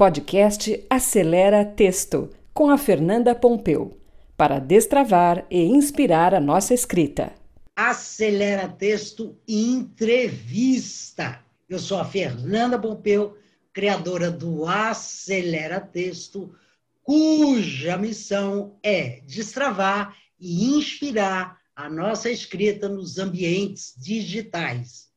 Podcast Acelera Texto, com a Fernanda Pompeu, para destravar e inspirar a nossa escrita. Acelera Texto Entrevista. Eu sou a Fernanda Pompeu, criadora do Acelera Texto, cuja missão é destravar e inspirar a nossa escrita nos ambientes digitais.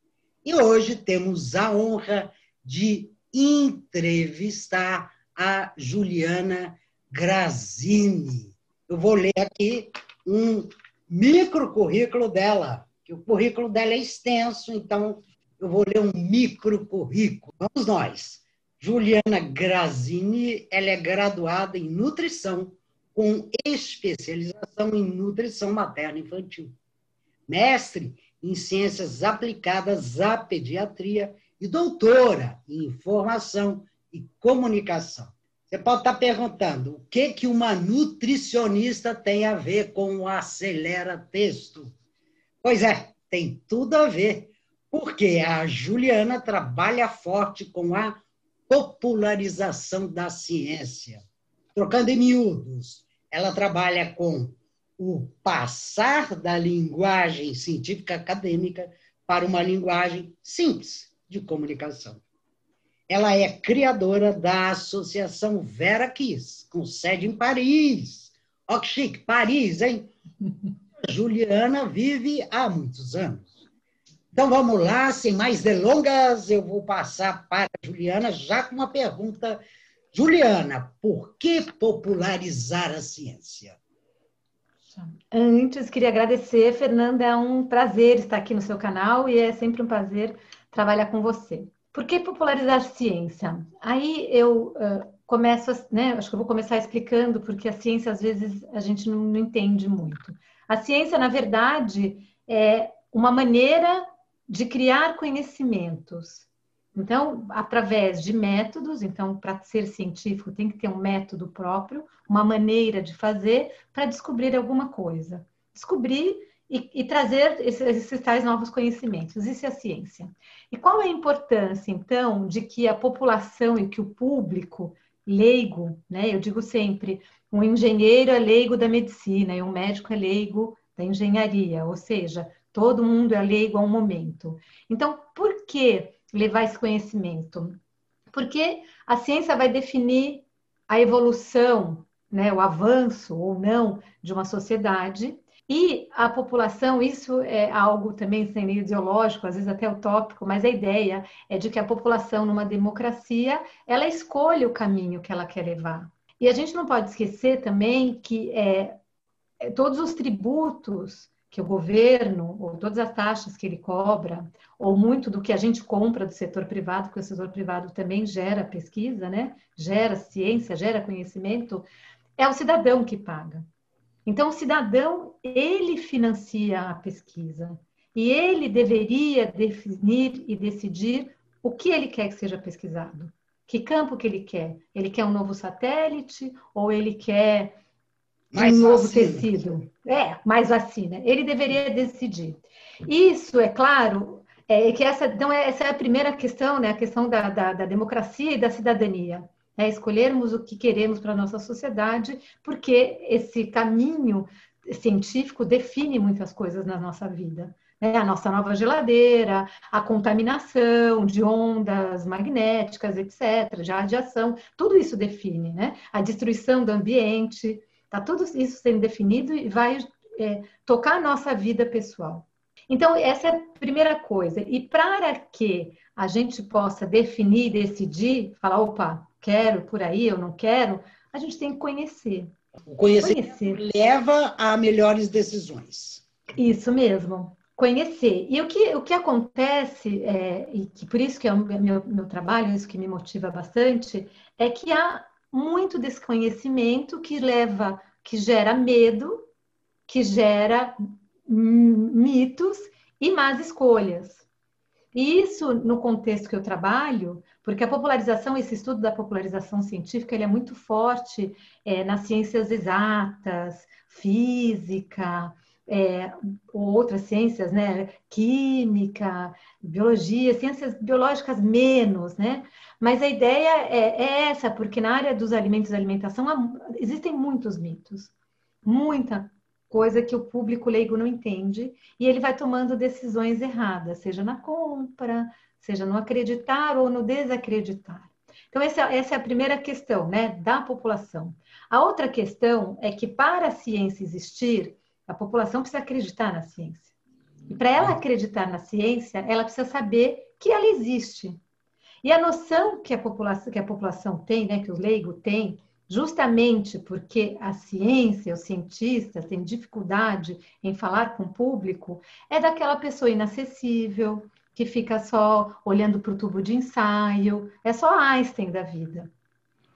E hoje temos a honra de entrevistar a Juliana Grazini. Eu vou ler aqui um micro currículo dela, que o currículo dela é extenso, então eu vou ler um micro currículo. Vamos nós. Juliana Grazini, ela é graduada em nutrição com especialização em nutrição materna infantil. Mestre em ciências aplicadas à pediatria e doutora em informação e comunicação. Você pode estar perguntando o que, que uma nutricionista tem a ver com o acelera texto? Pois é, tem tudo a ver, porque a Juliana trabalha forte com a popularização da ciência. Trocando em miúdos, ela trabalha com o passar da linguagem científica acadêmica para uma linguagem simples, de Comunicação. Ela é criadora da Associação Vera Kiss, com sede em Paris. Ó que chique, Paris, hein? Juliana vive há muitos anos. Então vamos lá, sem mais delongas, eu vou passar para a Juliana já com uma pergunta. Juliana, por que popularizar a ciência? Antes, queria agradecer, Fernanda, é um prazer estar aqui no seu canal e é sempre um prazer trabalhar com você. Por que popularizar ciência? Aí eu uh, começo, né, acho que eu vou começar explicando, porque a ciência às vezes a gente não, não entende muito. A ciência, na verdade, é uma maneira de criar conhecimentos. Então, através de métodos, então, para ser científico, tem que ter um método próprio, uma maneira de fazer para descobrir alguma coisa. Descobrir e, e trazer esses, esses, tais novos conhecimentos. Isso é a ciência. E qual é a importância, então, de que a população e que o público leigo, né? Eu digo sempre, um engenheiro é leigo da medicina e um médico é leigo da engenharia, ou seja, todo mundo é leigo a um momento. Então, por que levar esse conhecimento? Porque a ciência vai definir a evolução, né, o avanço ou não de uma sociedade e a população, isso é algo também sem ideológico, às vezes até utópico, mas a ideia é de que a população, numa democracia, ela escolhe o caminho que ela quer levar. E a gente não pode esquecer também que é, é todos os tributos que o governo, ou todas as taxas que ele cobra, ou muito do que a gente compra do setor privado, porque o setor privado também gera pesquisa, né? gera ciência, gera conhecimento, é o cidadão que paga. Então, o cidadão, ele financia a pesquisa e ele deveria definir e decidir o que ele quer que seja pesquisado. Que campo que ele quer? Ele quer um novo satélite ou ele quer mais um novo vacina. tecido? É, mais vacina. Ele deveria decidir. Isso, é claro, é que essa, então, essa é a primeira questão, né? A questão da, da, da democracia e da cidadania né? escolhermos o que queremos para a nossa sociedade, porque esse caminho científico define muitas coisas na nossa vida. Né? A nossa nova geladeira, a contaminação de ondas magnéticas, etc., de radiação, tudo isso define, né? A destruição do ambiente, está tudo isso sendo definido e vai é, tocar a nossa vida pessoal. Então, essa é a primeira coisa. E para que a gente possa definir, decidir, falar, opa, quero por aí, eu não quero, a gente tem que conhecer. O conhecimento conhecer. leva a melhores decisões. Isso mesmo, conhecer. E o que, o que acontece, é, e que por isso que é o meu, meu trabalho, isso que me motiva bastante, é que há muito desconhecimento que leva, que gera medo, que gera mitos e más escolhas. Isso, no contexto que eu trabalho, porque a popularização, esse estudo da popularização científica, ele é muito forte é, nas ciências exatas, física, é, outras ciências, né? Química, biologia, ciências biológicas menos, né? Mas a ideia é, é essa, porque na área dos alimentos e alimentação há, existem muitos mitos, muita coisa que o público leigo não entende e ele vai tomando decisões erradas, seja na compra, seja no acreditar ou no desacreditar. Então, essa, essa é a primeira questão, né, da população. A outra questão é que para a ciência existir, a população precisa acreditar na ciência. E para ela acreditar na ciência, ela precisa saber que ela existe. E a noção que a população, que a população tem, né, que o leigo tem, justamente porque a ciência, os cientistas têm dificuldade em falar com o público, é daquela pessoa inacessível, que fica só olhando para o tubo de ensaio, é só Einstein da vida.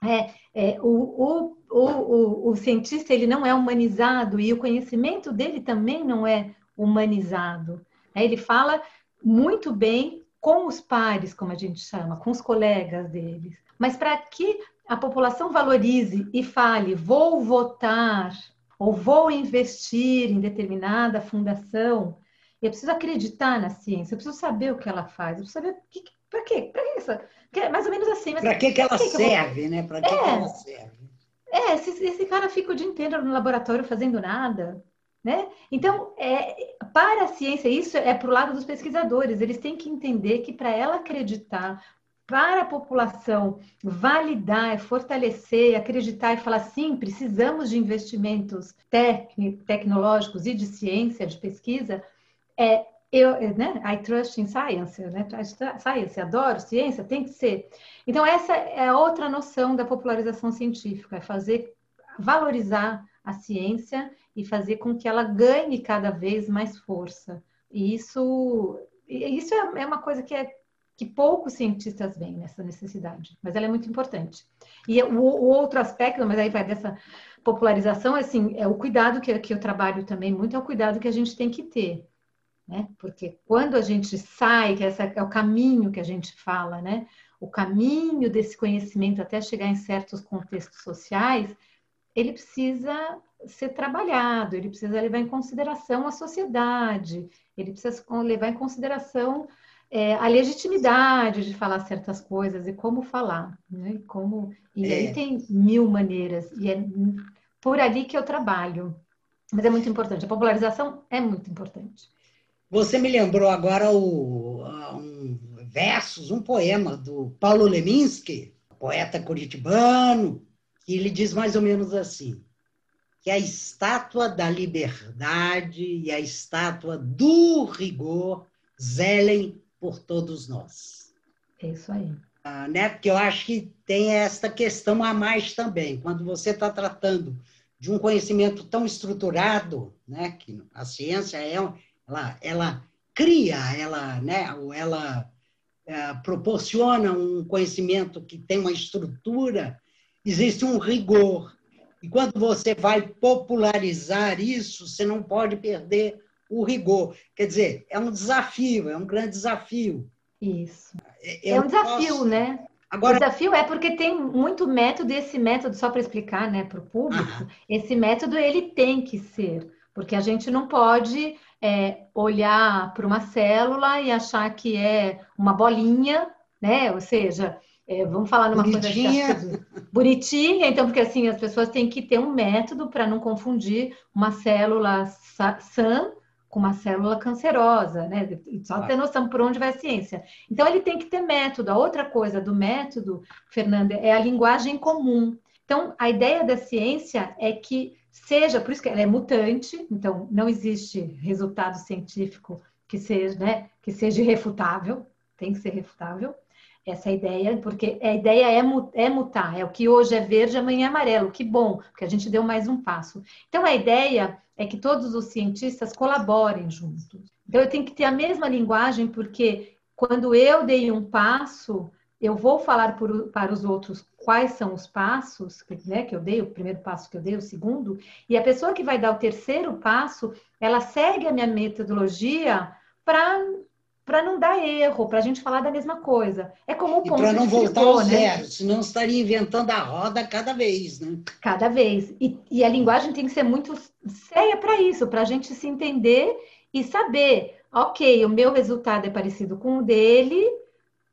É, é, o, o, o, o, cientista ele não é humanizado e o conhecimento dele também não é humanizado. É, ele fala muito bem com os pares, como a gente chama, com os colegas deles. Mas para que a população valorize e fale, vou votar ou vou investir em determinada fundação, eu preciso acreditar na ciência, eu preciso saber o que ela faz, eu preciso saber para quê? Para isso? É mais ou menos assim. Para que, que ela que serve, que né? Para que, é, que ela serve? É, esse, esse cara fica o dia inteiro no laboratório fazendo nada, né? Então, é, para a ciência, isso é para o lado dos pesquisadores. Eles têm que entender que para ela acreditar, para a população validar, fortalecer, acreditar e falar sim, precisamos de investimentos tecnológicos e de ciência, de pesquisa, é, eu, né? I trust in science, né? Science, adoro ciência, tem que ser. Então, essa é outra noção da popularização científica, é fazer, valorizar a ciência e fazer com que ela ganhe cada vez mais força. E isso, isso é, é uma coisa que é que poucos cientistas veem nessa necessidade, mas ela é muito importante. E o, o outro aspecto, mas aí vai dessa popularização, é assim, é o cuidado que, que eu trabalho também muito, é o cuidado que a gente tem que ter, né? Porque quando a gente sai, que esse é o caminho que a gente fala, né? O caminho desse conhecimento até chegar em certos contextos sociais, ele precisa ser trabalhado, ele precisa levar em consideração a sociedade, ele precisa levar em consideração é, a legitimidade de falar certas coisas e como falar, né? E como e é. aí tem mil maneiras e é por ali que eu trabalho. Mas é muito importante. A popularização é muito importante. Você me lembrou agora o, um versos, um poema do Paulo Leminski, poeta curitibano, que ele diz mais ou menos assim: que a estátua da liberdade e a estátua do rigor zelem por todos nós. É isso aí. Ah, né? Porque eu acho que tem esta questão a mais também. Quando você está tratando de um conhecimento tão estruturado, né? que a ciência é, ela, ela cria, ela, né? ela é, proporciona um conhecimento que tem uma estrutura, existe um rigor. E quando você vai popularizar isso, você não pode perder o rigor. Quer dizer, é um desafio, é um grande desafio. Isso. É, é um desafio, posso... né? Agora... O desafio é porque tem muito método, e esse método, só para explicar né, para o público, esse método ele tem que ser, porque a gente não pode é, olhar para uma célula e achar que é uma bolinha, né? Ou seja, é, vamos falar numa bonitinha. coisa bonitinha, então, porque assim, as pessoas têm que ter um método para não confundir uma célula sã com uma célula cancerosa, né? Só ter noção por onde vai a ciência. Então, ele tem que ter método. A outra coisa do método, Fernanda, é a linguagem comum. Então, a ideia da ciência é que seja, por isso que ela é mutante, então não existe resultado científico que seja, né, que seja irrefutável, tem que ser refutável. Essa é a ideia, porque a ideia é, é mutar, é o que hoje é verde, amanhã é amarelo. Que bom, porque a gente deu mais um passo. Então, a ideia é que todos os cientistas colaborem juntos. Então, eu tenho que ter a mesma linguagem, porque quando eu dei um passo, eu vou falar por, para os outros quais são os passos né, que eu dei, o primeiro passo que eu dei, o segundo, e a pessoa que vai dar o terceiro passo, ela segue a minha metodologia para para não dar erro, para a gente falar da mesma coisa. É como o ponto Para não voltar ao né? zero, senão estaria inventando a roda cada vez, né? Cada vez. E, e a linguagem tem que ser muito séria para isso, para a gente se entender e saber, ok, o meu resultado é parecido com o dele,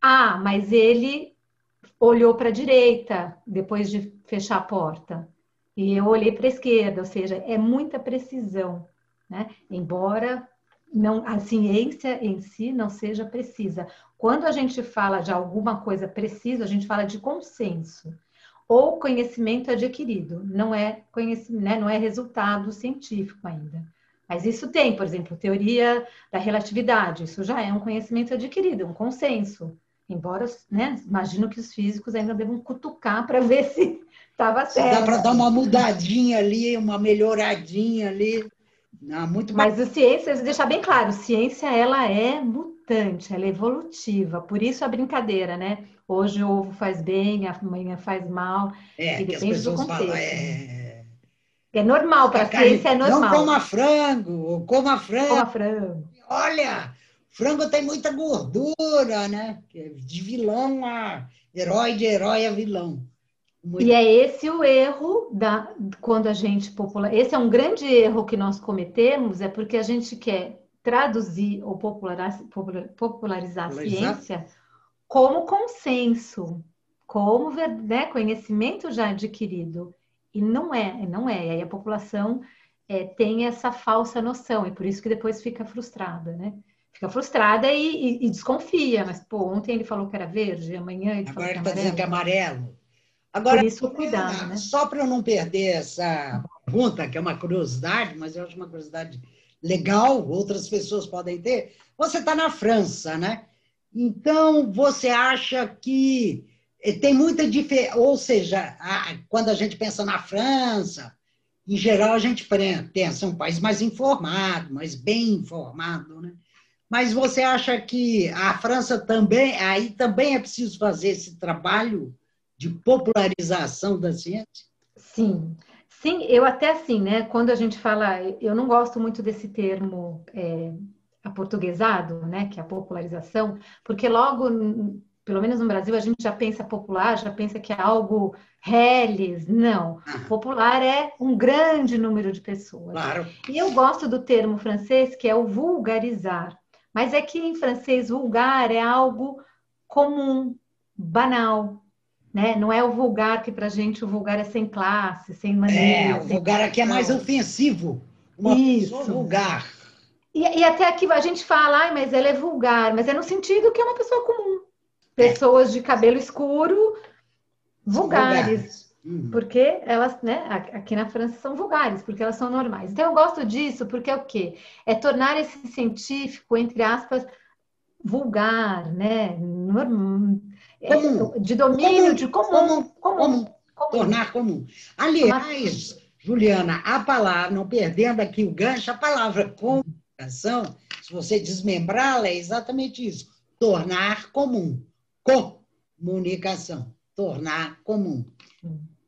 ah, mas ele olhou para a direita depois de fechar a porta. E eu olhei para a esquerda, ou seja, é muita precisão, né? Embora não, a ciência em si não seja precisa. Quando a gente fala de alguma coisa precisa, a gente fala de consenso ou conhecimento adquirido, não é conhecimento, né, não é resultado científico ainda. Mas isso tem, por exemplo, teoria da relatividade, isso já é um conhecimento adquirido, um consenso. Embora, né, imagino que os físicos ainda devam cutucar para ver se estava certo. Dá para dar uma mudadinha ali, uma melhoradinha ali. Não, muito Mas a ciência, deixar bem claro, ciência ela é mutante, ela é evolutiva. Por isso a brincadeira, né? Hoje o ovo faz bem, amanhã faz mal. É, e depende do contexto. Falam, é... é normal, para a ciência é normal. Não coma frango, coma frango. Coma frango. Olha, frango tem muita gordura, né? De vilão a herói, de herói a vilão. Muito... E é esse o erro da quando a gente popular. Esse é um grande erro que nós cometemos, é porque a gente quer traduzir ou popularizar, popularizar a ciência como consenso, como né, conhecimento já adquirido. E não é, não é. E aí a população é, tem essa falsa noção, e por isso que depois fica frustrada, né? Fica frustrada e, e, e desconfia, mas pô, ontem ele falou que era verde, amanhã ele Agora falou ele está dizendo que é amarelo. Agora, Por isso, cuidado, né? Só para eu não perder essa pergunta, que é uma curiosidade, mas eu acho uma curiosidade legal, outras pessoas podem ter. Você está na França, né? Então, você acha que eh, tem muita diferença, ou seja, quando a gente pensa na França, em geral a gente pensa um país mais informado, mais bem informado, né? Mas você acha que a França também, aí também é preciso fazer esse trabalho de popularização da ciência? Sim, sim, eu até assim, né? Quando a gente fala, eu não gosto muito desse termo é, aportuguesado, né? Que é a popularização, porque logo, pelo menos no Brasil, a gente já pensa popular, já pensa que é algo reles. Não, ah. popular é um grande número de pessoas. Claro. E eu gosto do termo francês que é o vulgarizar, mas é que em francês vulgar é algo comum, banal, né? Não é o vulgar que para a gente o vulgar é sem classe, sem maneira. É, o vulgar aqui é mais ofensivo. Uma Isso. pessoa vulgar. E, e, até aqui a gente fala, mas ela é vulgar, mas é no sentido que é uma pessoa comum. Pessoas é. de cabelo escuro, vulgares. vulgares. Uhum. Porque elas, né, aqui na França são vulgares, porque elas são normais. Então eu gosto disso porque é o quê? É tornar esse científico, entre aspas, vulgar, né? Norm comum. de domínio, comum, de comum, comum, comum, tornar comum. Aliás, Juliana, a palavra, não perdendo aqui o gancho, a palavra comunicação, se você desmembrá-la, é exatamente isso, tornar comum, comunicação, tornar comum.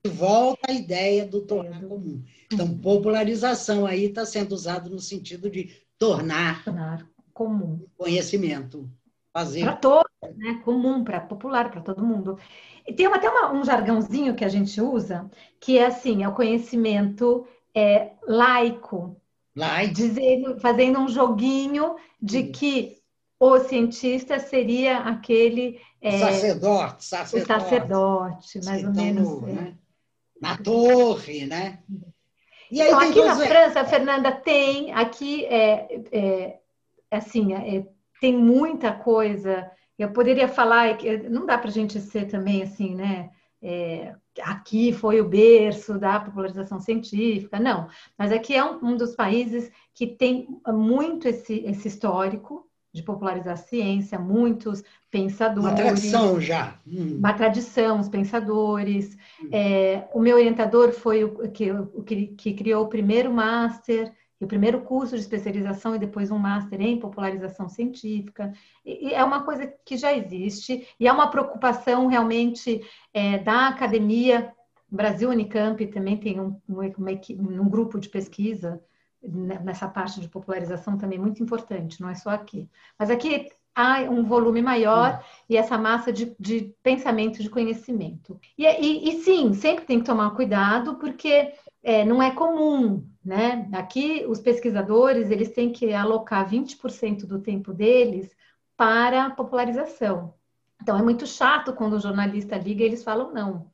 Volta a ideia do tornar comum. Então, popularização aí está sendo usado no sentido de tornar, tornar comum conhecimento fazer. Para todos, né? Comum, para popular, para todo mundo. E tem até uma, um jargãozinho que a gente usa, que é assim, é o conhecimento é, laico. Laico. Dizendo, fazendo um joguinho de Sim. que o cientista seria aquele... É, sacerdote, sacerdote. Sacerdote, mais ou menos. No, é. né? Na torre, né? E aí então, aqui na França, Fernanda, tem, aqui é, é assim, é, tem muita coisa. Eu poderia falar, não dá para a gente ser também assim, né? É, aqui foi o berço da popularização científica, não. Mas aqui é um, um dos países que tem muito esse, esse histórico de popularizar a ciência, muitos pensadores. Uma tradição já. Hum. Uma tradição, os pensadores. Hum. É, o meu orientador foi o que, o que, que criou o primeiro master e o primeiro curso de especialização e depois um master em popularização científica. E, é uma coisa que já existe e é uma preocupação realmente é, da academia. O Brasil Unicamp também tem um, um, um grupo de pesquisa nessa parte de popularização também muito importante, não é só aqui. Mas aqui há um volume maior e essa massa de, de pensamento, de conhecimento. E, e, e, sim, sempre tem que tomar cuidado, porque é, não é comum, né? Aqui, os pesquisadores, eles têm que alocar 20% do tempo deles para popularização. Então, é muito chato quando o jornalista liga e eles falam não.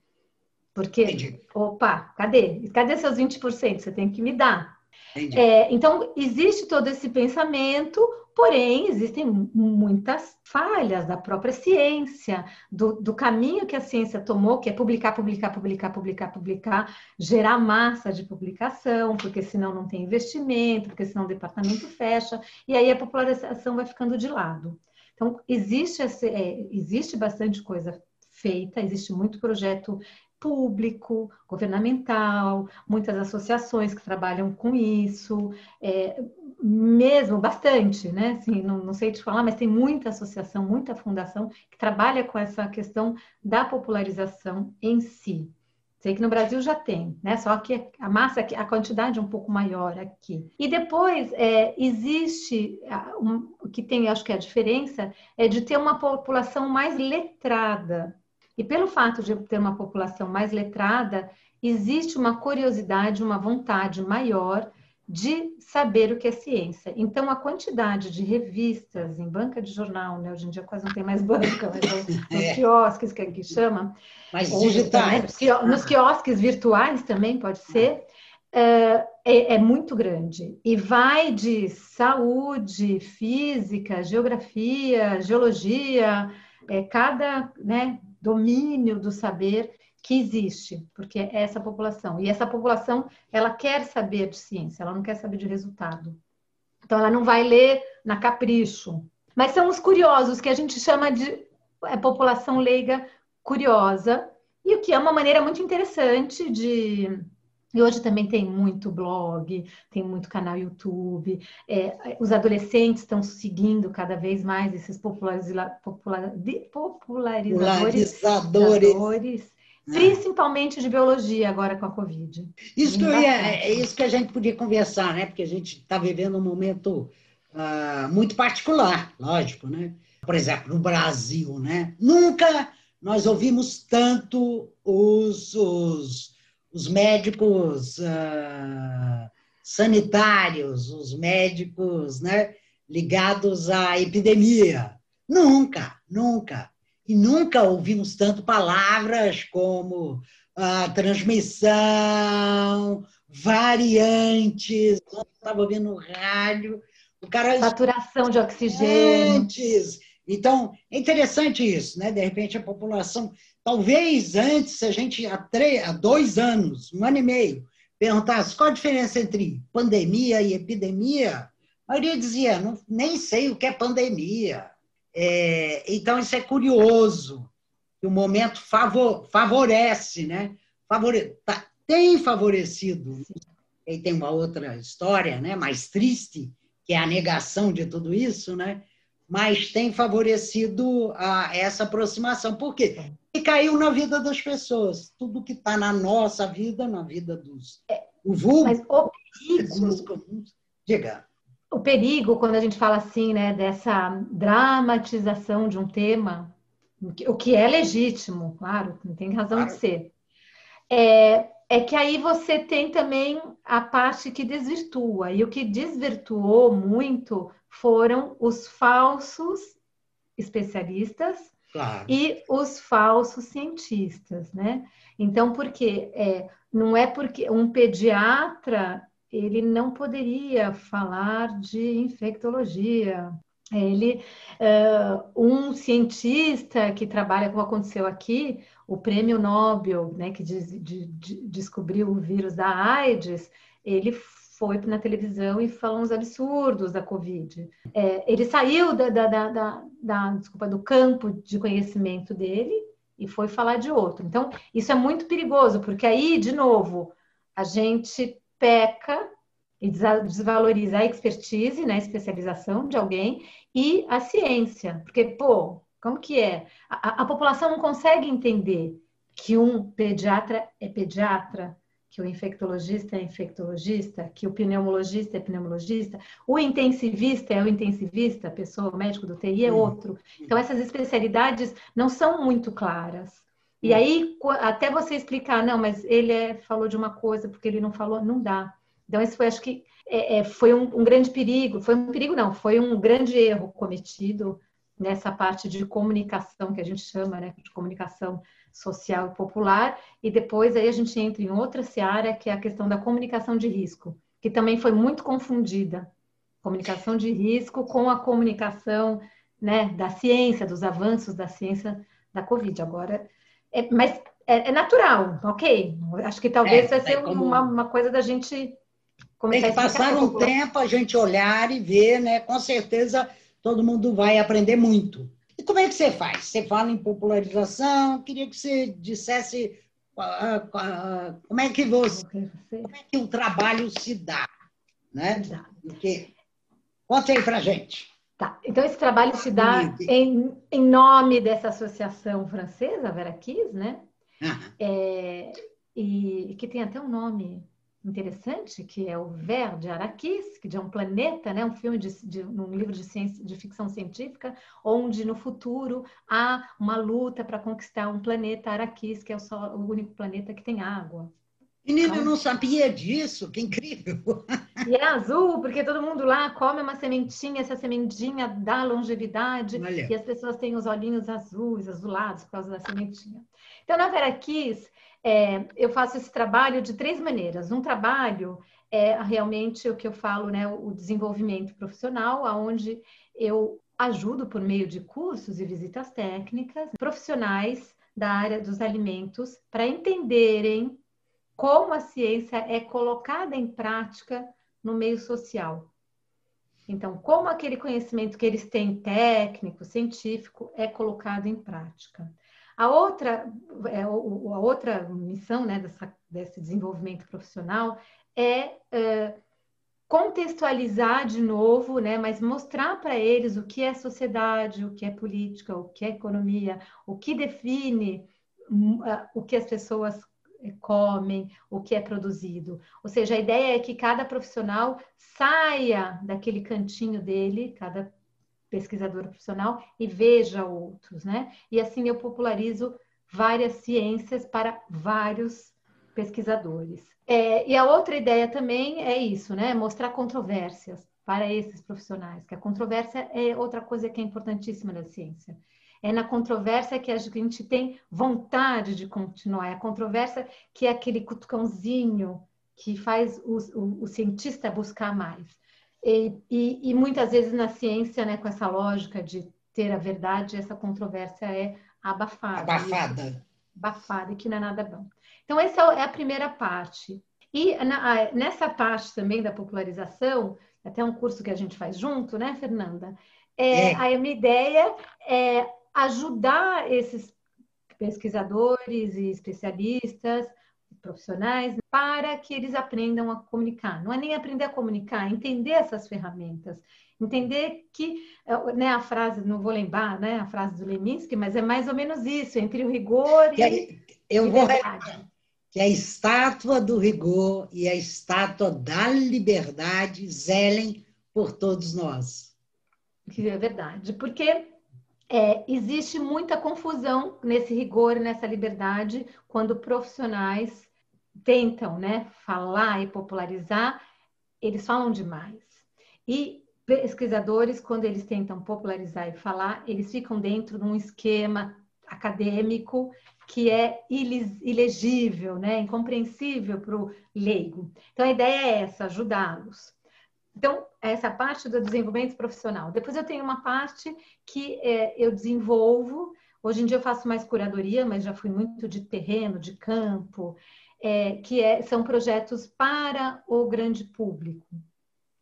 Porque, Entendi. opa, cadê? Cadê seus 20%? Você tem que me dar. É, então, existe todo esse pensamento, porém, existem muitas falhas da própria ciência, do, do, caminho que a ciência tomou, que é publicar, publicar, publicar, publicar, publicar, gerar massa de publicação, porque senão não tem investimento, porque senão o departamento fecha, e aí a popularização vai ficando de lado. Então, existe, esse, é, existe bastante coisa feita, existe muito projeto público, governamental, muitas associações que trabalham com isso, é, mesmo bastante, né? Assim, não, não, sei te falar, mas tem muita associação, muita fundação que trabalha com essa questão da popularização em si. Sei que no Brasil já tem, né? Só que a massa, a quantidade é um pouco maior aqui. E depois é, existe um, o que tem, acho que é a diferença é de ter uma população mais letrada. E pelo fato de ter uma população mais letrada, existe uma curiosidade, uma vontade maior de saber o que é ciência. Então, a quantidade de revistas em banca de jornal, né? hoje em dia quase não tem mais banca, mas nos é. quiosques, que, que chama. Mas digitais. Né? Nos quiosques virtuais também pode ser. É, é, é, muito grande e vai de saúde, física, geografia, geologia, é, cada né, domínio do saber que existe, porque é essa população. E essa população, ela quer saber de ciência, ela não quer saber de resultado. Então, ela não vai ler na capricho. Mas são os curiosos, que a gente chama de é, população leiga curiosa, e o que é uma maneira muito interessante de. E hoje também tem muito blog, tem muito canal YouTube. É, os adolescentes estão seguindo cada vez mais esses populariza, popular, popularizadores. popularizadores. Principalmente de biologia agora com a Covid. Isso que ia, é isso que a gente podia conversar, né? Porque a gente está vivendo um momento uh, muito particular, lógico, né? Por exemplo, no Brasil, né? Nunca nós ouvimos tanto os, os, os médicos uh, sanitários, os médicos né, ligados à epidemia. Nunca, nunca. E nunca ouvimos tanto palavras como a transmissão, variantes. Estava ouvindo rádio. O cara saturação de oxigênio. Antes. Então, é interessante isso, né? De repente a população, talvez antes, a gente há, três, há dois anos, um ano e meio, perguntasse qual a diferença entre pandemia e epidemia, a maioria dizia, não, nem sei o que é pandemia. É, então, isso é curioso, que o momento favor, favorece, né? Favore, tá, tem favorecido. E tem uma outra história né, mais triste, que é a negação de tudo isso, né? mas tem favorecido a, essa aproximação. Por quê? E caiu na vida das pessoas. Tudo que está na nossa vida, na vida dos. O vulgo, mas o Diga o perigo quando a gente fala assim, né, dessa dramatização de um tema, o que é legítimo, claro, não tem razão claro. de ser, é, é que aí você tem também a parte que desvirtua, e o que desvirtuou muito foram os falsos especialistas claro. e os falsos cientistas, né? Então, porque é, não é porque um pediatra ele não poderia falar de infectologia. Ele, uh, um cientista que trabalha, como aconteceu aqui, o prêmio Nobel, né, que de, de, de, descobriu o vírus da AIDS, ele foi na televisão e falou uns absurdos da Covid. É, ele saiu da, da, da, da, desculpa, do campo de conhecimento dele e foi falar de outro. Então, isso é muito perigoso, porque aí, de novo, a gente peca e desvaloriza a expertise, né, a especialização de alguém e a ciência. Porque, pô, como que é? A, a população não consegue entender que um pediatra é pediatra, que o infectologista é infectologista, que o pneumologista é pneumologista, o intensivista é o intensivista, a pessoa, o médico do TI é outro. Então, essas especialidades não são muito claras. E aí, até você explicar, não, mas ele é, falou de uma coisa porque ele não falou, não dá. Então, foi, acho que, é, é, foi um, um, grande perigo. Foi um perigo, não, foi um grande erro cometido nessa parte de comunicação que a gente chama, né, de comunicação social e popular, e depois aí a gente entra em outra seara, que é a questão da comunicação de risco, que também foi muito confundida. Comunicação de risco com a comunicação né, da ciência, dos avanços da ciência da Covid. Agora, é, mas é, é natural, ok? Acho que talvez é, vai ser como... uma, uma coisa da gente começar Tem que passar um tempo, a gente olhar e ver, né? Com certeza todo mundo vai aprender muito. E como é que você faz? Você fala em popularização, queria que você dissesse uh, uh, como é que você, como é que o trabalho se dá, né? Porque, conta aí pra gente. Tá, então esse trabalho se dá em, em nome dessa associação francesa, Vera Kiss, né? É, e que tem até um nome interessante, que é o Ver de Araquis, que é um planeta, né, um filme de, de um livro de, ciência, de ficção científica, onde no futuro há uma luta para conquistar um planeta Araquis, que é o, só, o único planeta que tem água. Menina, eu não sabia disso, que incrível! E é azul, porque todo mundo lá come uma sementinha, essa sementinha dá longevidade, Olha. e as pessoas têm os olhinhos azuis, azulados, por causa da sementinha. Então, na Vera Kiss, é, eu faço esse trabalho de três maneiras. Um trabalho é realmente o que eu falo, né, o desenvolvimento profissional, aonde eu ajudo por meio de cursos e visitas técnicas profissionais da área dos alimentos para entenderem como a ciência é colocada em prática no meio social. Então, como aquele conhecimento que eles têm técnico, científico, é colocado em prática. A outra, é, a outra missão né, dessa, desse desenvolvimento profissional é, é contextualizar de novo, né, mas mostrar para eles o que é sociedade, o que é política, o que é economia, o que define hum, o que as pessoas comem, o que é produzido. Ou seja, a ideia é que cada profissional saia daquele cantinho dele, cada pesquisador profissional e veja outros, né? E assim eu popularizo várias ciências para vários pesquisadores. É, e a outra ideia também é isso, né? Mostrar controvérsias para esses profissionais, que a controvérsia é outra coisa que é importantíssima na ciência. É na controvérsia que a gente tem vontade de continuar. É a controvérsia que é aquele cutucãozinho que faz o, o, o cientista buscar mais. E, e, e, muitas vezes na ciência, né, com essa lógica de ter a verdade, essa controvérsia é abafada. Abafada. abafada, que não é nada bom. Então, essa é a primeira parte. E na, nessa parte também da popularização, até um curso que a gente faz junto, né, Fernanda? É, é. A minha ideia é ajudar esses pesquisadores e especialistas profissionais para que eles aprendam a comunicar. Não é nem aprender a comunicar, é entender essas ferramentas. Entender que, né, a frase, não vou lembrar, né, a frase do Leminski, mas é mais ou menos isso, entre o rigor e, e eu vou que a estátua do rigor e a estátua da liberdade zelem por todos nós. Que é verdade, porque é, existe muita confusão nesse rigor, nessa liberdade, quando profissionais tentam né, falar e popularizar, eles falam demais. E pesquisadores, quando eles tentam popularizar e falar, eles ficam dentro de um esquema acadêmico que é ilegível, né, incompreensível para o leigo. Então, a ideia é essa, ajudá-los. Então, essa parte do desenvolvimento profissional. Depois eu tenho uma parte que é, eu desenvolvo. Hoje em dia eu faço mais curadoria, mas já fui muito de terreno, de campo, é, que é, são projetos para o grande público.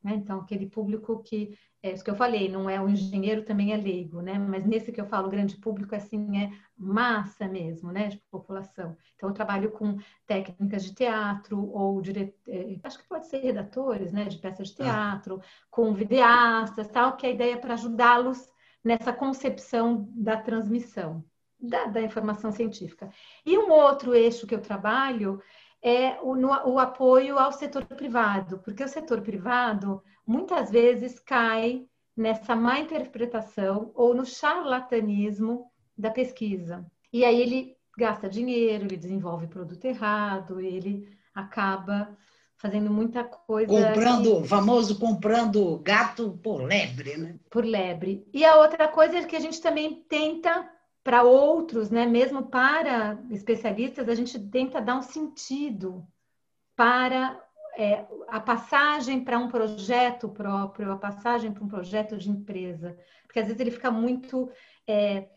Né? Então, aquele público que, é isso que eu falei, não é o engenheiro, também é leigo, né? Mas nesse que eu falo, grande público, assim, é massa mesmo, né? De população. Então, eu trabalho com técnicas de teatro ou dire... É, acho que pode ser redatores, né? De peças de ah. teatro, ah. com videastas, tal, que a ideia é para ajudá-los nessa concepção da transmissão da, da informação científica. E um outro eixo que eu trabalho é o, no, o apoio ao setor privado, porque o setor privado muitas vezes cai nessa má interpretação ou no charlatanismo da pesquisa. E aí ele gasta dinheiro, ele desenvolve produto errado, ele acaba fazendo muita coisa. Comprando, que... famoso comprando gato por lebre, né? Por lebre. E a outra coisa é que a gente também tenta, para outros, né, mesmo para especialistas, a gente tenta dar um sentido para é, a passagem para um projeto próprio, a passagem para um projeto de empresa. Porque às vezes ele fica muito. É,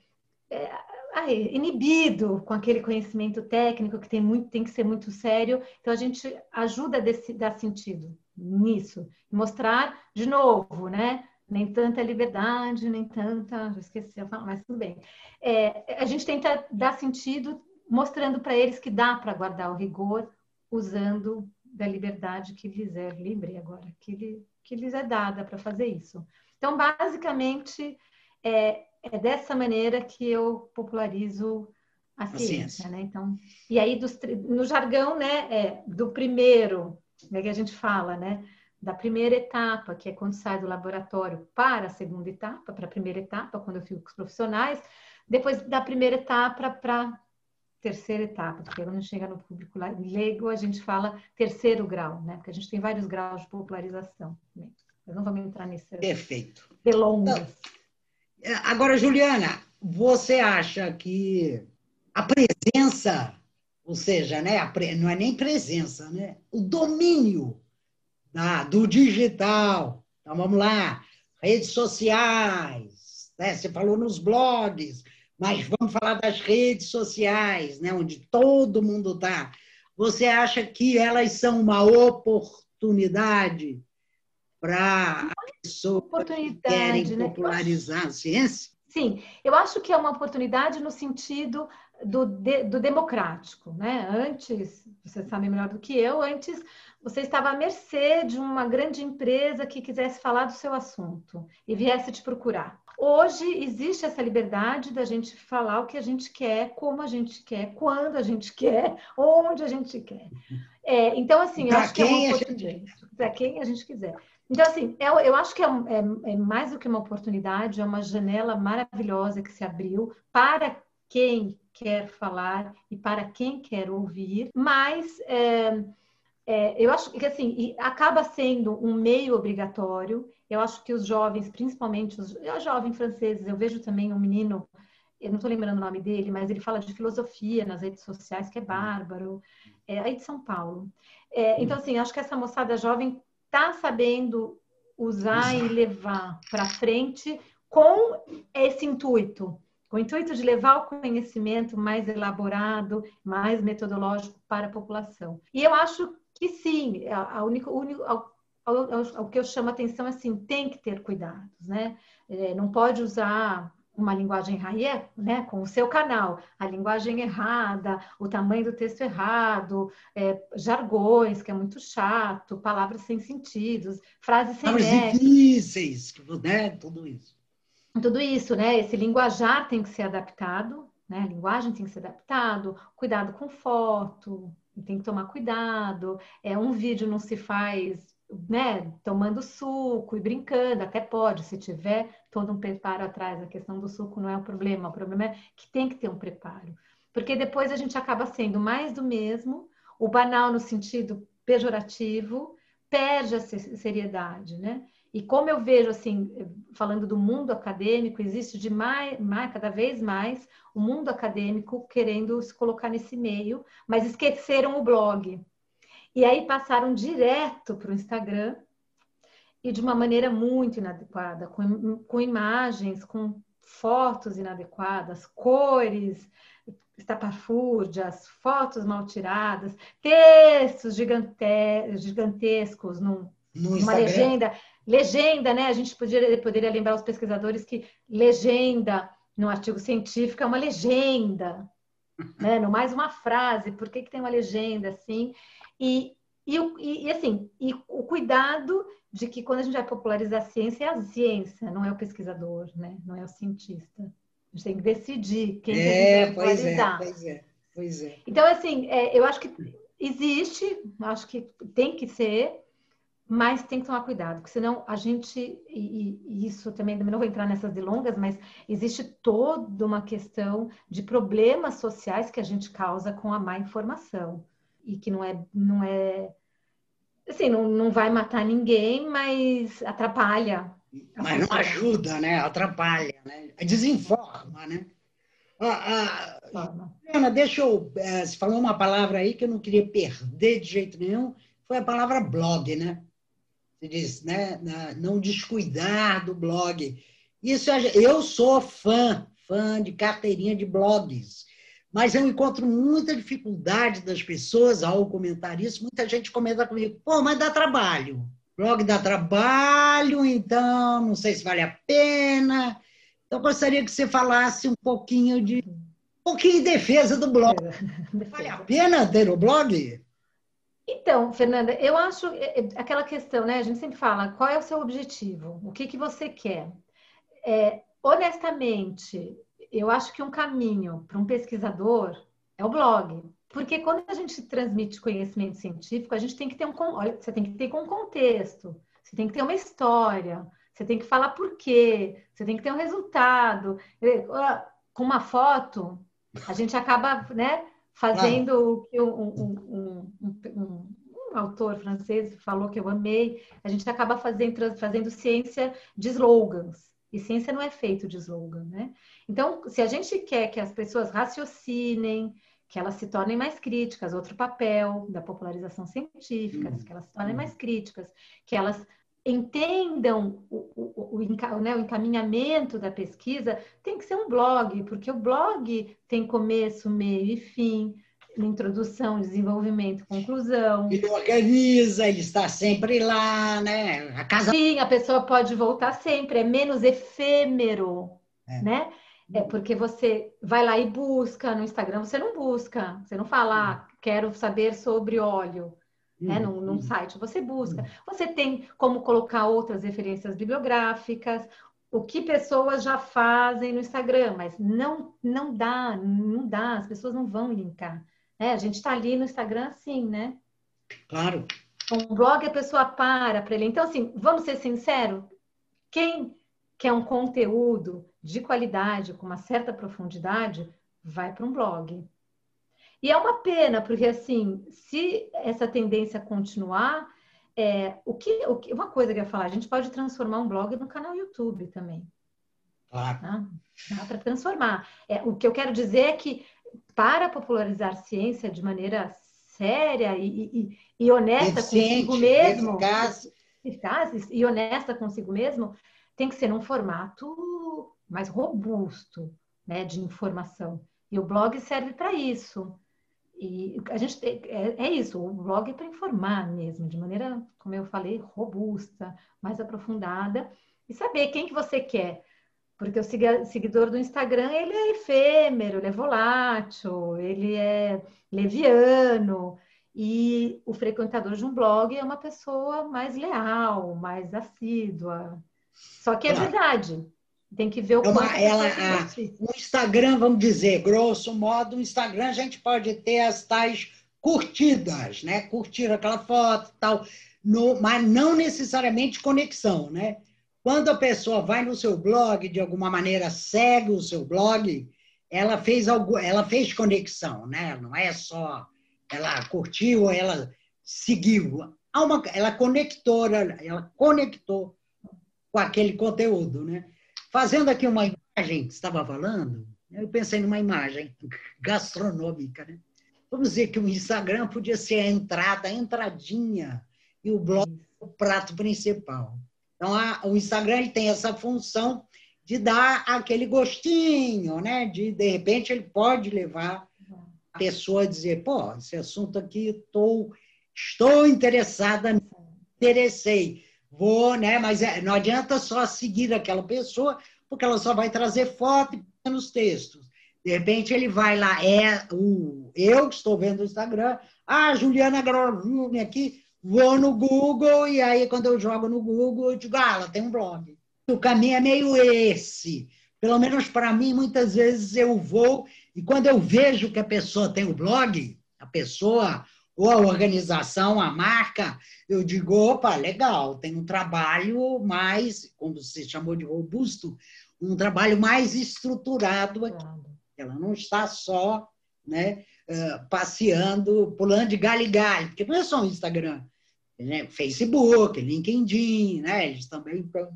é, inibido com aquele conhecimento técnico que tem, muito, tem que ser muito sério. Então, a gente ajuda a dar sentido nisso. Mostrar, de novo, né? Nem tanta liberdade, nem tanta. Já esqueci, mas tudo bem. É, a gente tenta dar sentido mostrando para eles que dá para guardar o rigor usando da liberdade que lhes é livre agora, que, lhe, que lhes é dada para fazer isso. Então, basicamente, é, é dessa maneira que eu popularizo a ciência, a ciência. né? Então, e aí dos, no jargão, né, é, do primeiro, né, que a gente fala, né, da primeira etapa, que é quando sai do laboratório para a segunda etapa, para a primeira etapa, quando eu fico com os profissionais, depois da primeira etapa para a terceira etapa, porque quando chega no público leigo, a gente fala terceiro grau, né? Porque a gente tem vários graus de popularização. Né? Mas não vamos entrar nisso. Perfeito. Delongas. Então, Agora, Juliana, você acha que a presença, ou seja, né, não é nem presença, né, o domínio da, do digital, então vamos lá, redes sociais, né, você falou nos blogs, mas vamos falar das redes sociais, né, onde todo mundo está. Você acha que elas são uma oportunidade para pessoas que querem né? popularizar a ciência? Sim, eu acho que é uma oportunidade no sentido do, de, do democrático, né? Antes, você sabe melhor do que eu, antes você estava à mercê de uma grande empresa que quisesse falar do seu assunto e viesse te procurar. Hoje existe essa liberdade da gente falar o que a gente quer, como a gente quer, quando a gente quer, onde a gente quer. É, então, assim, eu acho que é uma oportunidade. Para quem a gente quiser. Então, assim, eu, eu acho que é, é, é, mais do que uma oportunidade, é uma janela maravilhosa que se abriu para quem quer falar e para quem quer ouvir, mas é, é, eu acho que assim acaba sendo um meio obrigatório. Eu acho que os jovens, principalmente os, os jovens franceses, eu vejo também um menino, eu não estou lembrando o nome dele, mas ele fala de filosofia nas redes sociais, que é bárbaro, é aí de São Paulo. É, então, assim, acho que essa moçada jovem está sabendo usar e levar para frente com esse intuito, com o intuito de levar o conhecimento mais elaborado, mais metodológico para a população. E eu acho que sim, a, única, o que eu chamo a atenção é assim, tem que ter cuidados, né? É, não pode usar uma linguagem raia, né, com o seu canal, a linguagem errada, o tamanho do texto errado, é, jargões, que é muito chato, palavras sem sentidos, frases sem Palavras difíceis, né, tudo isso. Tudo isso, né, esse linguajar tem que ser adaptado, né, a linguagem tem que ser adaptado, cuidado com foto, tem que tomar cuidado, é, um vídeo não se faz né, tomando suco e brincando, até pode, se tiver todo um preparo atrás. A questão do suco não é o problema, o problema é que tem que ter um preparo. Porque depois a gente acaba sendo mais do mesmo, o banal no sentido pejorativo, perde a seriedade, né? E como eu vejo, assim, falando do mundo acadêmico, existe de mais, mais, cada vez mais o mundo acadêmico querendo se colocar nesse meio, mas esqueceram o blog. E aí passaram direto para o Instagram e de uma maneira muito inadequada, com, com imagens, com fotos inadequadas, cores estapafúrdias, fotos mal tiradas, textos gigante, gigantescos num, numa legenda. Legenda, né? A gente poderia, poderia lembrar os pesquisadores que legenda no artigo científico é uma legenda, né? Não mais uma frase. Por que, que tem uma legenda assim? E, e, e, assim, e o cuidado de que quando a gente vai popularizar a ciência, é a ciência, não é o pesquisador, né? não é o cientista. A gente tem que decidir quem é, a gente vai popularizar. Pois é, pois é, pois é. Então, assim, é, eu acho que existe, acho que tem que ser, mas tem que tomar cuidado, porque senão a gente, e, e, isso também, não vou entrar nessas delongas, mas existe toda uma questão de problemas sociais que a gente causa com a má informação e que não é, não é, assim, não, não vai matar ninguém, mas atrapalha. Mas não ajuda, né? Atrapalha, né? Desinforma, né? Ah, ah, Ana, deixa eu. É, você falou uma palavra aí que eu não queria perder de jeito nenhum, foi a palavra blog, né? Você diz, né? Não descuidar do blog. Isso eu sou fã, fã de carteirinha de blogs, mas eu encontro muita dificuldade das pessoas ao comentar isso. Muita gente comenta comigo, pô, mas dá trabalho. Blog dá trabalho, então não sei se vale a pena. Então, gostaria que você falasse um pouquinho de um pouquinho de defesa do blog. Vale a pena ter o blog? Então, Fernanda, eu acho é, é, aquela questão, né? A gente sempre fala, qual é o seu objetivo? O que, que você quer? É, honestamente, eu acho que um caminho para um pesquisador é o blog. Porque quando a gente transmite conhecimento científico, a gente tem que ter um. Olha, você tem que ter um contexto, você tem que ter uma história, você tem que falar por quê, você tem que ter um resultado. Com uma foto, a gente acaba, né? Fazendo o que um, um, um, um, autor francês falou que eu amei, a gente acaba fazendo, fazendo ciência de slogans. E ciência não é feito de slogan, né? Então, se a gente quer que as pessoas raciocinem, que elas se tornem mais críticas, outro papel da popularização científica, uhum. que elas se tornem mais críticas, que elas entendam o, o, o, né, o, encaminhamento da pesquisa, tem que ser um blog, porque o blog tem começo, meio e fim, introdução, desenvolvimento, conclusão. Ele organiza, ele está sempre lá, né? A casa... Sim, a pessoa pode voltar sempre, é menos efêmero, é. né? É porque você vai lá e busca no Instagram, você não busca, você não fala, ah, quero saber sobre óleo né, num, num, uhum. site, você busca. Uhum. Você tem como colocar outras referências bibliográficas, o que pessoas já fazem no Instagram, mas não, não dá, não dá, as pessoas não vão linkar. Né? A gente está ali no Instagram assim, né? Claro. Um blog a pessoa para para ele. Então, assim, vamos ser sinceros, quem quer um conteúdo de qualidade, com uma certa profundidade, vai para um blog. E é uma pena, porque assim, se essa tendência continuar, é, o que, o que, uma coisa que eu ia falar, a gente pode transformar um blog no canal YouTube também. Claro. Tá? Dá para transformar. É, o que eu quero dizer é que para popularizar ciência de maneira séria e, e, e honesta Eficiente, consigo mesmo, eficaz. eficaz e honesta consigo mesmo, tem que ser num formato mais robusto, né, de informação. E o blog serve para isso. E a gente tem, é, é, isso, o blog é para informar mesmo, de maneira, como eu falei, robusta, mais aprofundada, e saber quem que você quer. Porque o seguidor do Instagram, ele é efêmero, ele é volátil, ele é leviano, e o frequentador de um blog é uma pessoa mais leal, mais assídua. Só que é verdade, tem que ver o é uma, ela, a, O Instagram, vamos dizer, grosso modo, o Instagram a gente pode ter as tais curtidas, né? Curtir aquela foto e tal, no, mas não necessariamente conexão, né? Quando a pessoa vai no seu blog, de alguma maneira segue o seu blog, ela fez algo, ela fez conexão, né? Não é só ela curtiu, ela seguiu. Uma, ela conectou, ela conectou com aquele conteúdo, né? Fazendo aqui uma imagem que estava falando, eu pensei numa imagem gastronômica. Né? Vamos dizer que o Instagram podia ser a entrada, a entradinha, e o blog o prato principal. Então, a, o Instagram tem essa função de dar aquele gostinho, né? De, de repente, ele pode levar a pessoa a dizer, pô, esse assunto aqui, tô, estou interessada, me interessei vou, né? Mas é, não adianta só seguir aquela pessoa, porque ela só vai trazer foto e pequenos textos. De repente ele vai lá, é o eu que estou vendo o Instagram, ah, Juliana Grovini aqui, vou no Google e aí quando eu jogo no Google eu digo, ah, ela tem um blog. O caminho é meio esse. Pelo menos para mim, muitas vezes eu vou e quando eu vejo que a pessoa tem o um blog, a pessoa ou a organização, a marca, eu digo, opa, legal, tem um trabalho mais, como você chamou de robusto, um trabalho mais estruturado aqui. Ela não está só né, passeando, pulando de galho em galho, porque não é só o Instagram, né? Facebook, LinkedIn, né? eles também têm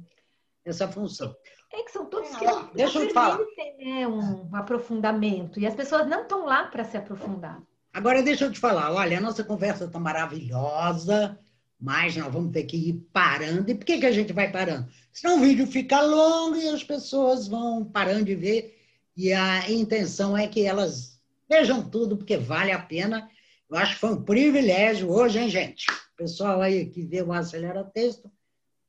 essa função. É que são todos que não, Deixa eu falar. né, um aprofundamento, e as pessoas não estão lá para se aprofundar. Agora, deixa eu te falar, olha, a nossa conversa está maravilhosa, mas nós vamos ter que ir parando. E por que, que a gente vai parando? Senão o vídeo fica longo e as pessoas vão parando de ver, e a intenção é que elas vejam tudo, porque vale a pena. Eu acho que foi um privilégio hoje, hein, gente? O pessoal aí que vê o Acelera Texto,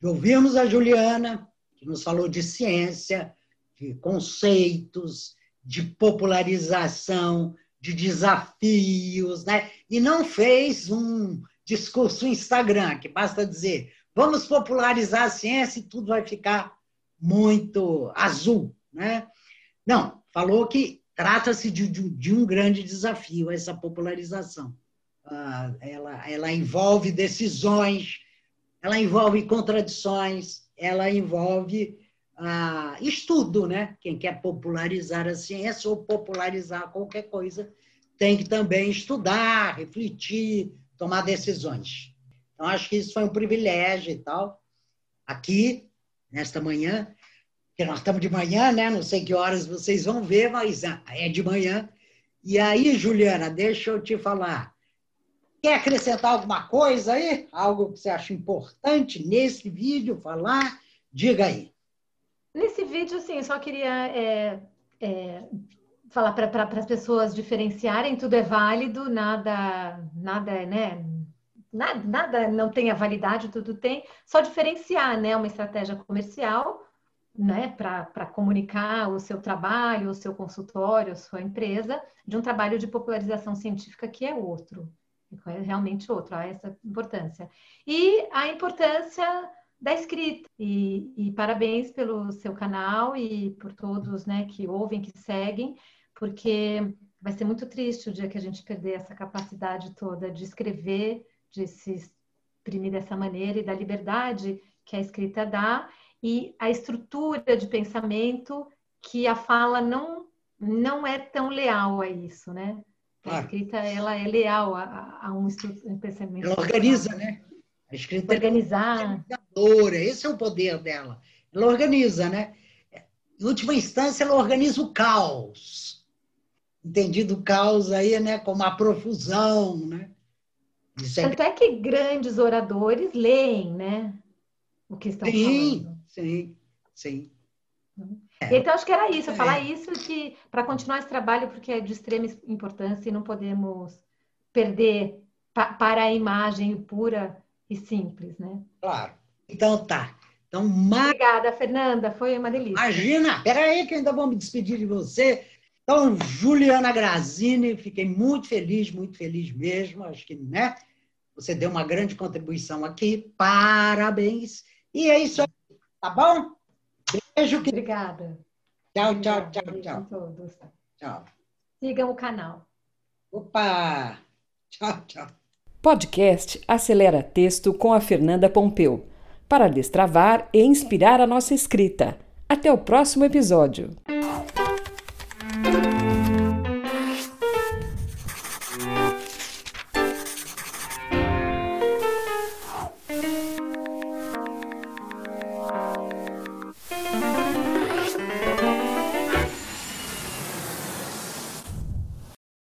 ouvimos a Juliana, que nos falou de ciência, de conceitos, de popularização, de desafios, né? E não fez um discurso Instagram, que basta dizer, vamos popularizar a ciência e tudo vai ficar muito azul, né? Não, falou que trata-se de, de, um grande desafio, essa popularização. Ah, ela, ela envolve decisões, ela envolve contradições, ela envolve ah, estudo, né? Quem quer popularizar a ciência ou popularizar qualquer coisa tem que também estudar, refletir, tomar decisões. Então, acho que isso foi um privilégio e tal. Aqui, nesta manhã, que nós estamos de manhã, né? Não sei que horas vocês vão ver, mas é de manhã. E aí, Juliana, deixa eu te falar. Quer acrescentar alguma coisa aí? Algo que você acha importante nesse vídeo falar? Diga aí. Nesse vídeo, sim, só queria é, é, falar para as pessoas diferenciarem, tudo é válido, nada, nada, né? Nada, nada não tem a validade, tudo tem, só diferenciar, né? Uma estratégia comercial, né? Para comunicar o seu trabalho, o seu consultório, a sua empresa, de um trabalho de popularização científica que é outro é realmente outro, há essa importância. E a importância da escrita. E, e, parabéns pelo seu canal e por todos né, que ouvem, que seguem, porque vai ser muito triste o dia que a gente perder essa capacidade toda de escrever, de se exprimir dessa maneira e da liberdade que a escrita dá e a estrutura de pensamento que a fala não não é tão leal a isso, né? A escrita ela é leal a, a um, pensamento. Ela organiza, né? A escrita Organizar. é esse é o poder dela. Ela organiza, né? Em última instância, ela organiza o caos. Entendido caos aí, né? Como a profusão, né? Isso é... Tanto é que grandes oradores leem, né? O que estão sim, falando. Sim, sim, sim. É. Então, acho que era isso, falar é. isso que para continuar esse trabalho, porque é de extrema importância e não podemos perder pa, para a imagem pura e simples, né? Claro. Então tá. Então, Obrigada, Fernanda. Foi uma delícia. Imagina! Peraí que ainda vou me despedir de você. Então, Juliana Grazini, fiquei muito feliz, muito feliz mesmo. Acho que, né? Você deu uma grande contribuição aqui. Parabéns. E é isso aí, tá bom? Beijo. Que... Obrigada. Tchau, tchau, tchau, tchau. todos. Tchau. Sigam o canal. Opa! Tchau, tchau. Podcast Acelera Texto com a Fernanda Pompeu. Para destravar e inspirar a nossa escrita. Até o próximo episódio.